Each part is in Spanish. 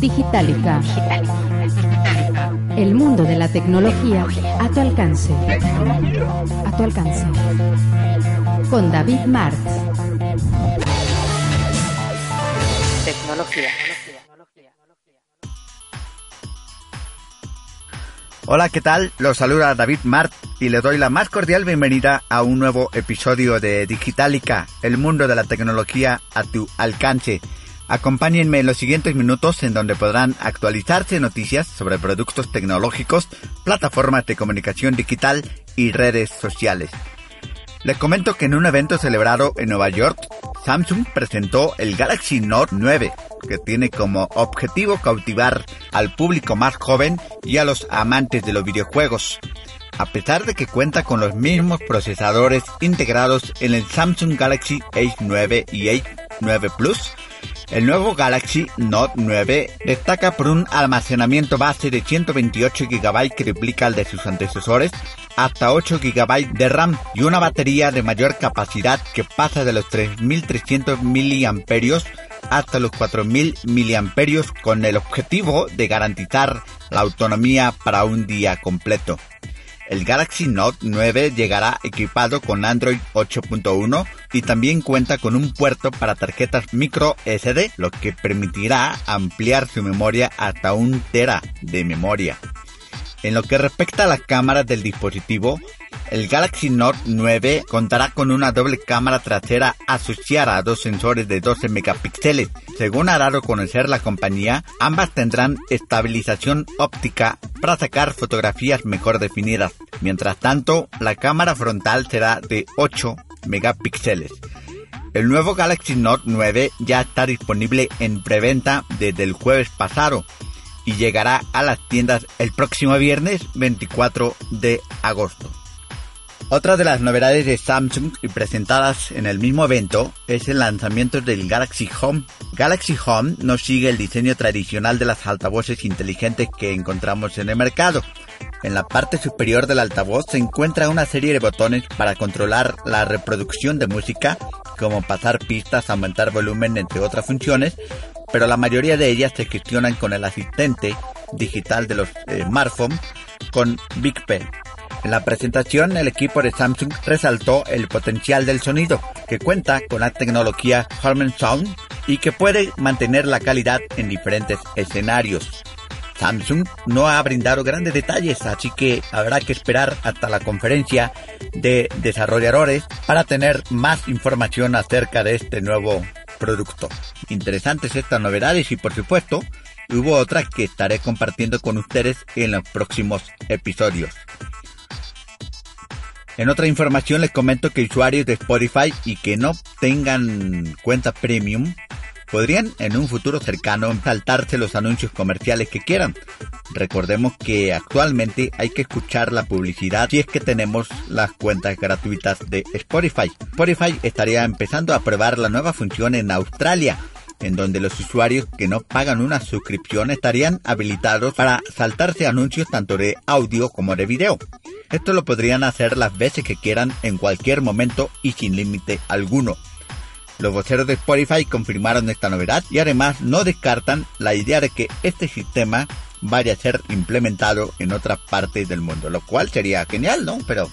Digitalica. El mundo de la tecnología a tu alcance. A tu alcance. Con David Martz. Tecnología. Hola, ¿qué tal? Los saluda David Mart y les doy la más cordial bienvenida a un nuevo episodio de Digitalica, el mundo de la tecnología a tu alcance. Acompáñenme en los siguientes minutos en donde podrán actualizarse noticias sobre productos tecnológicos, plataformas de comunicación digital y redes sociales. Les comento que en un evento celebrado en Nueva York, Samsung presentó el Galaxy Note 9, que tiene como objetivo cautivar al público más joven y a los amantes de los videojuegos. A pesar de que cuenta con los mismos procesadores integrados en el Samsung Galaxy A9 y A9 Plus, el nuevo Galaxy Note 9 destaca por un almacenamiento base de 128 GB que duplica el de sus antecesores, hasta 8 GB de RAM y una batería de mayor capacidad que pasa de los 3300 mAh hasta los 4000 mAh con el objetivo de garantizar la autonomía para un día completo. El Galaxy Note 9 llegará equipado con Android 8.1 y también cuenta con un puerto para tarjetas micro SD, lo que permitirá ampliar su memoria hasta un tera de memoria. En lo que respecta a las cámaras del dispositivo, el Galaxy Note 9 contará con una doble cámara trasera asociada a dos sensores de 12 megapíxeles. Según ha dado a conocer la compañía, ambas tendrán estabilización óptica para sacar fotografías mejor definidas. Mientras tanto, la cámara frontal será de 8 megapíxeles. El nuevo Galaxy Note 9 ya está disponible en preventa desde el jueves pasado y llegará a las tiendas el próximo viernes 24 de agosto. Otra de las novedades de Samsung y presentadas en el mismo evento es el lanzamiento del Galaxy Home. Galaxy Home no sigue el diseño tradicional de las altavoces inteligentes que encontramos en el mercado. En la parte superior del altavoz se encuentra una serie de botones para controlar la reproducción de música, como pasar pistas, aumentar volumen, entre otras funciones, pero la mayoría de ellas se gestionan con el asistente digital de los eh, smartphones con Big Pen. En la presentación, el equipo de Samsung resaltó el potencial del sonido, que cuenta con la tecnología Harman Sound y que puede mantener la calidad en diferentes escenarios. Samsung no ha brindado grandes detalles, así que habrá que esperar hasta la conferencia de desarrolladores para tener más información acerca de este nuevo producto. Interesantes estas novedades y por supuesto, hubo otras que estaré compartiendo con ustedes en los próximos episodios. En otra información les comento que usuarios de Spotify y que no tengan cuenta premium podrían en un futuro cercano saltarse los anuncios comerciales que quieran. Recordemos que actualmente hay que escuchar la publicidad si es que tenemos las cuentas gratuitas de Spotify. Spotify estaría empezando a probar la nueva función en Australia en donde los usuarios que no pagan una suscripción estarían habilitados para saltarse anuncios tanto de audio como de video. Esto lo podrían hacer las veces que quieran en cualquier momento y sin límite alguno. Los voceros de Spotify confirmaron esta novedad y además no descartan la idea de que este sistema vaya a ser implementado en otras partes del mundo, lo cual sería genial, ¿no? Pero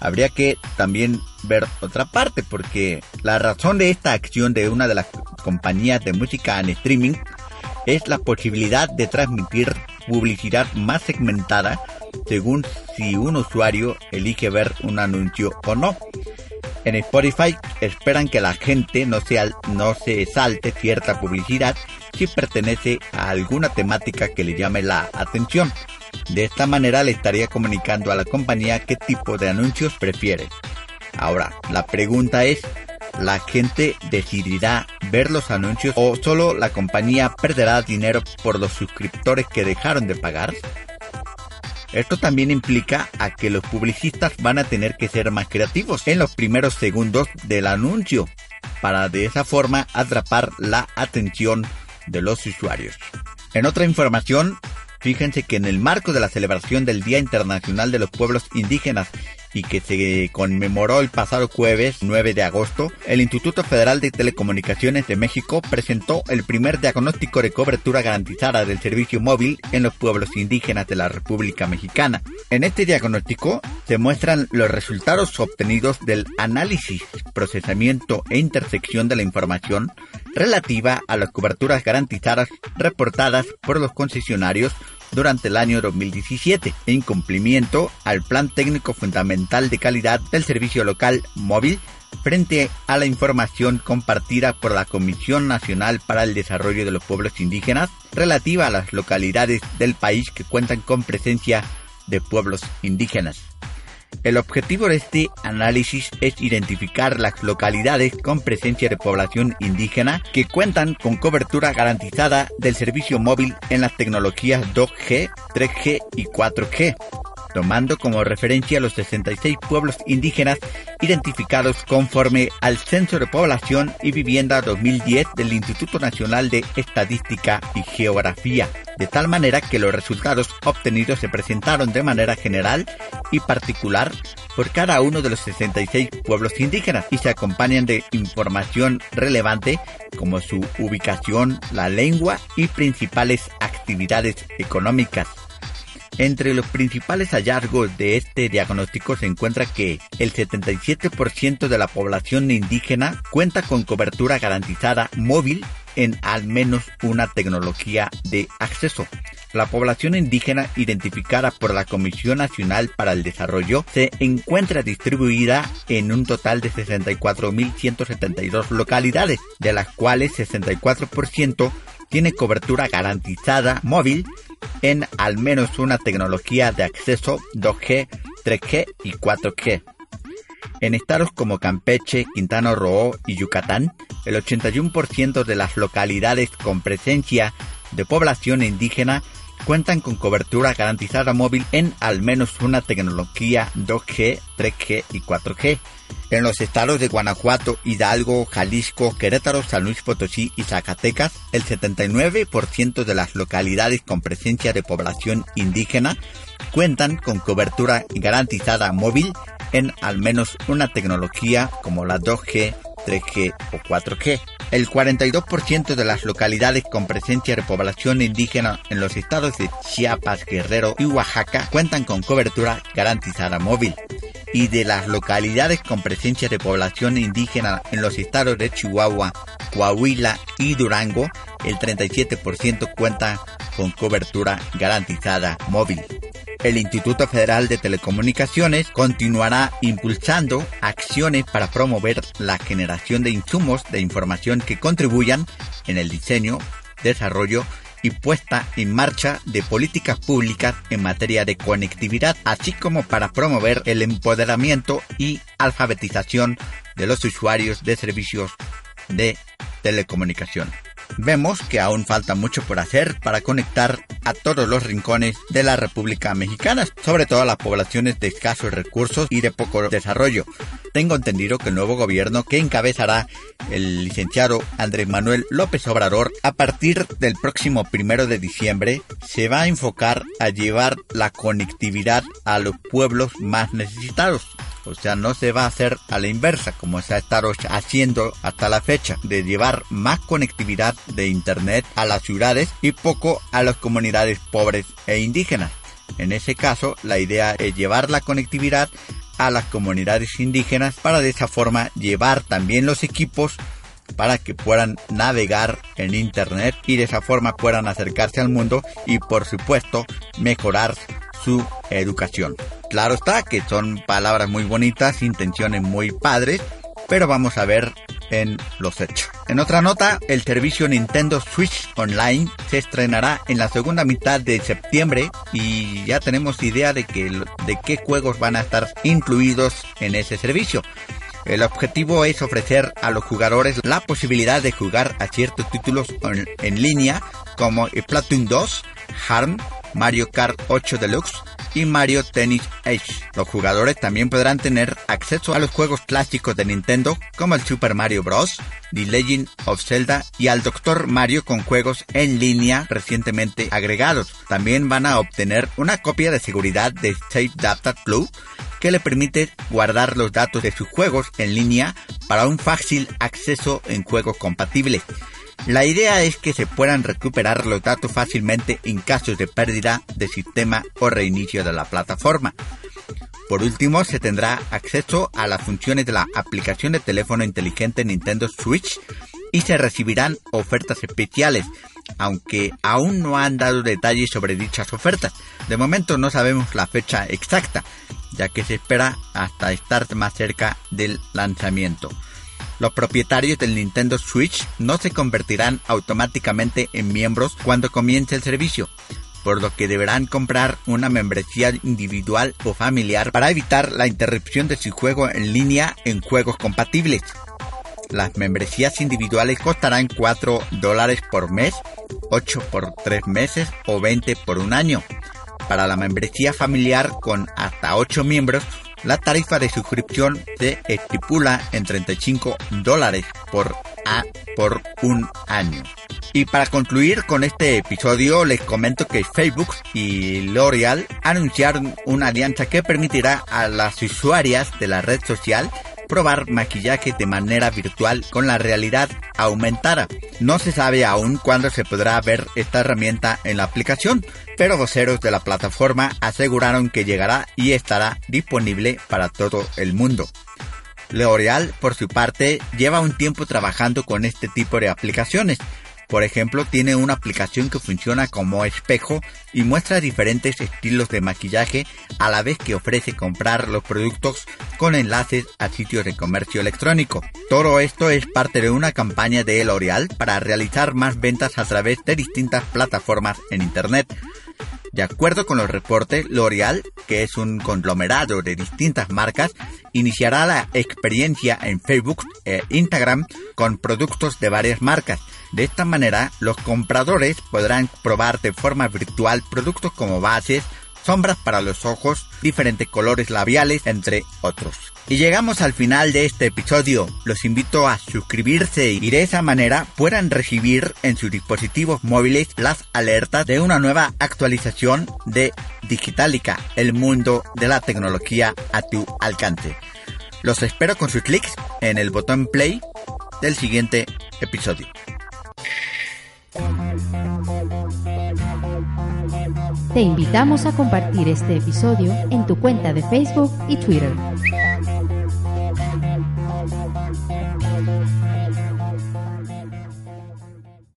habría que también ver otra parte porque la razón de esta acción de una de las compañías de música en streaming es la posibilidad de transmitir publicidad más segmentada según si un usuario elige ver un anuncio o no. En Spotify esperan que la gente no se, no se salte cierta publicidad si pertenece a alguna temática que le llame la atención. De esta manera le estaría comunicando a la compañía qué tipo de anuncios prefiere. Ahora, la pregunta es, la gente decidirá ver los anuncios o solo la compañía perderá dinero por los suscriptores que dejaron de pagar? Esto también implica a que los publicistas van a tener que ser más creativos en los primeros segundos del anuncio para de esa forma atrapar la atención de los usuarios. En otra información, fíjense que en el marco de la celebración del Día Internacional de los Pueblos Indígenas y que se conmemoró el pasado jueves 9 de agosto, el Instituto Federal de Telecomunicaciones de México presentó el primer diagnóstico de cobertura garantizada del servicio móvil en los pueblos indígenas de la República Mexicana. En este diagnóstico se muestran los resultados obtenidos del análisis, procesamiento e intersección de la información relativa a las coberturas garantizadas reportadas por los concesionarios durante el año 2017, en cumplimiento al Plan Técnico Fundamental de Calidad del Servicio Local Móvil frente a la información compartida por la Comisión Nacional para el Desarrollo de los Pueblos Indígenas relativa a las localidades del país que cuentan con presencia de pueblos indígenas. El objetivo de este análisis es identificar las localidades con presencia de población indígena que cuentan con cobertura garantizada del servicio móvil en las tecnologías 2G, 3G y 4G tomando como referencia los 66 pueblos indígenas identificados conforme al Censo de Población y Vivienda 2010 del Instituto Nacional de Estadística y Geografía, de tal manera que los resultados obtenidos se presentaron de manera general y particular por cada uno de los 66 pueblos indígenas y se acompañan de información relevante como su ubicación, la lengua y principales actividades económicas. Entre los principales hallazgos de este diagnóstico se encuentra que el 77% de la población indígena cuenta con cobertura garantizada móvil en al menos una tecnología de acceso. La población indígena identificada por la Comisión Nacional para el Desarrollo se encuentra distribuida en un total de 64.172 localidades, de las cuales 64% tiene cobertura garantizada móvil en al menos una tecnología de acceso 2G, 3G y 4G. En estados como Campeche, Quintana Roo y Yucatán, el 81% de las localidades con presencia de población indígena cuentan con cobertura garantizada móvil en al menos una tecnología 2G, 3G y 4G. En los estados de Guanajuato, Hidalgo, Jalisco, Querétaro, San Luis Potosí y Zacatecas, el 79% de las localidades con presencia de población indígena cuentan con cobertura garantizada móvil en al menos una tecnología como la 2G, 3G o 4G. El 42% de las localidades con presencia de población indígena en los estados de Chiapas, Guerrero y Oaxaca cuentan con cobertura garantizada móvil. Y de las localidades con presencia de población indígena en los estados de Chihuahua, Coahuila y Durango, el 37% cuenta con cobertura garantizada móvil el Instituto Federal de Telecomunicaciones continuará impulsando acciones para promover la generación de insumos de información que contribuyan en el diseño, desarrollo y puesta en marcha de políticas públicas en materia de conectividad, así como para promover el empoderamiento y alfabetización de los usuarios de servicios de telecomunicación vemos que aún falta mucho por hacer para conectar a todos los rincones de la República Mexicana, sobre todo a las poblaciones de escasos recursos y de poco desarrollo. Tengo entendido que el nuevo gobierno que encabezará el licenciado Andrés Manuel López Obrador a partir del próximo primero de diciembre se va a enfocar a llevar la conectividad a los pueblos más necesitados. O sea, no se va a hacer a la inversa como se ha estado haciendo hasta la fecha, de llevar más conectividad de Internet a las ciudades y poco a las comunidades pobres e indígenas. En ese caso, la idea es llevar la conectividad a las comunidades indígenas para de esa forma llevar también los equipos para que puedan navegar en internet y de esa forma puedan acercarse al mundo y por supuesto mejorar su educación. Claro está que son palabras muy bonitas, intenciones muy padres, pero vamos a ver en los hechos. En otra nota, el servicio Nintendo Switch Online se estrenará en la segunda mitad de septiembre y ya tenemos idea de, que, de qué juegos van a estar incluidos en ese servicio. El objetivo es ofrecer a los jugadores la posibilidad de jugar a ciertos títulos en, en línea como Splatoon 2, Harm, Mario Kart 8 Deluxe y Mario Tennis Edge. Los jugadores también podrán tener acceso a los juegos clásicos de Nintendo como el Super Mario Bros., The Legend of Zelda y al Dr. Mario con juegos en línea recientemente agregados. También van a obtener una copia de seguridad de Safe Data Club que le permite guardar los datos de sus juegos en línea para un fácil acceso en juegos compatibles. La idea es que se puedan recuperar los datos fácilmente en casos de pérdida de sistema o reinicio de la plataforma. Por último, se tendrá acceso a las funciones de la aplicación de teléfono inteligente Nintendo Switch y se recibirán ofertas especiales, aunque aún no han dado detalles sobre dichas ofertas. De momento no sabemos la fecha exacta, ya que se espera hasta estar más cerca del lanzamiento. Los propietarios del Nintendo Switch no se convertirán automáticamente en miembros cuando comience el servicio, por lo que deberán comprar una membresía individual o familiar para evitar la interrupción de su juego en línea en juegos compatibles. Las membresías individuales costarán 4 dólares por mes, 8 por 3 meses o 20 por un año. Para la membresía familiar con hasta 8 miembros la tarifa de suscripción se estipula en 35 dólares por, a, por un año. Y para concluir con este episodio les comento que Facebook y L'Oreal anunciaron una alianza que permitirá a las usuarias de la red social probar maquillaje de manera virtual con la realidad aumentada. No se sabe aún cuándo se podrá ver esta herramienta en la aplicación, pero voceros de la plataforma aseguraron que llegará y estará disponible para todo el mundo. L'Oreal, por su parte, lleva un tiempo trabajando con este tipo de aplicaciones por ejemplo, tiene una aplicación que funciona como espejo y muestra diferentes estilos de maquillaje a la vez que ofrece comprar los productos con enlaces a sitios de comercio electrónico. Todo esto es parte de una campaña de L'Oreal para realizar más ventas a través de distintas plataformas en Internet. De acuerdo con los reportes, L'Oreal, que es un conglomerado de distintas marcas, iniciará la experiencia en Facebook e Instagram con productos de varias marcas. De esta manera, los compradores podrán probar de forma virtual productos como bases, sombras para los ojos, diferentes colores labiales, entre otros. Y llegamos al final de este episodio. Los invito a suscribirse y de esa manera puedan recibir en sus dispositivos móviles las alertas de una nueva actualización de Digitalica, el mundo de la tecnología a tu alcance. Los espero con sus clics en el botón play del siguiente episodio. Te invitamos a compartir este episodio en tu cuenta de Facebook y Twitter.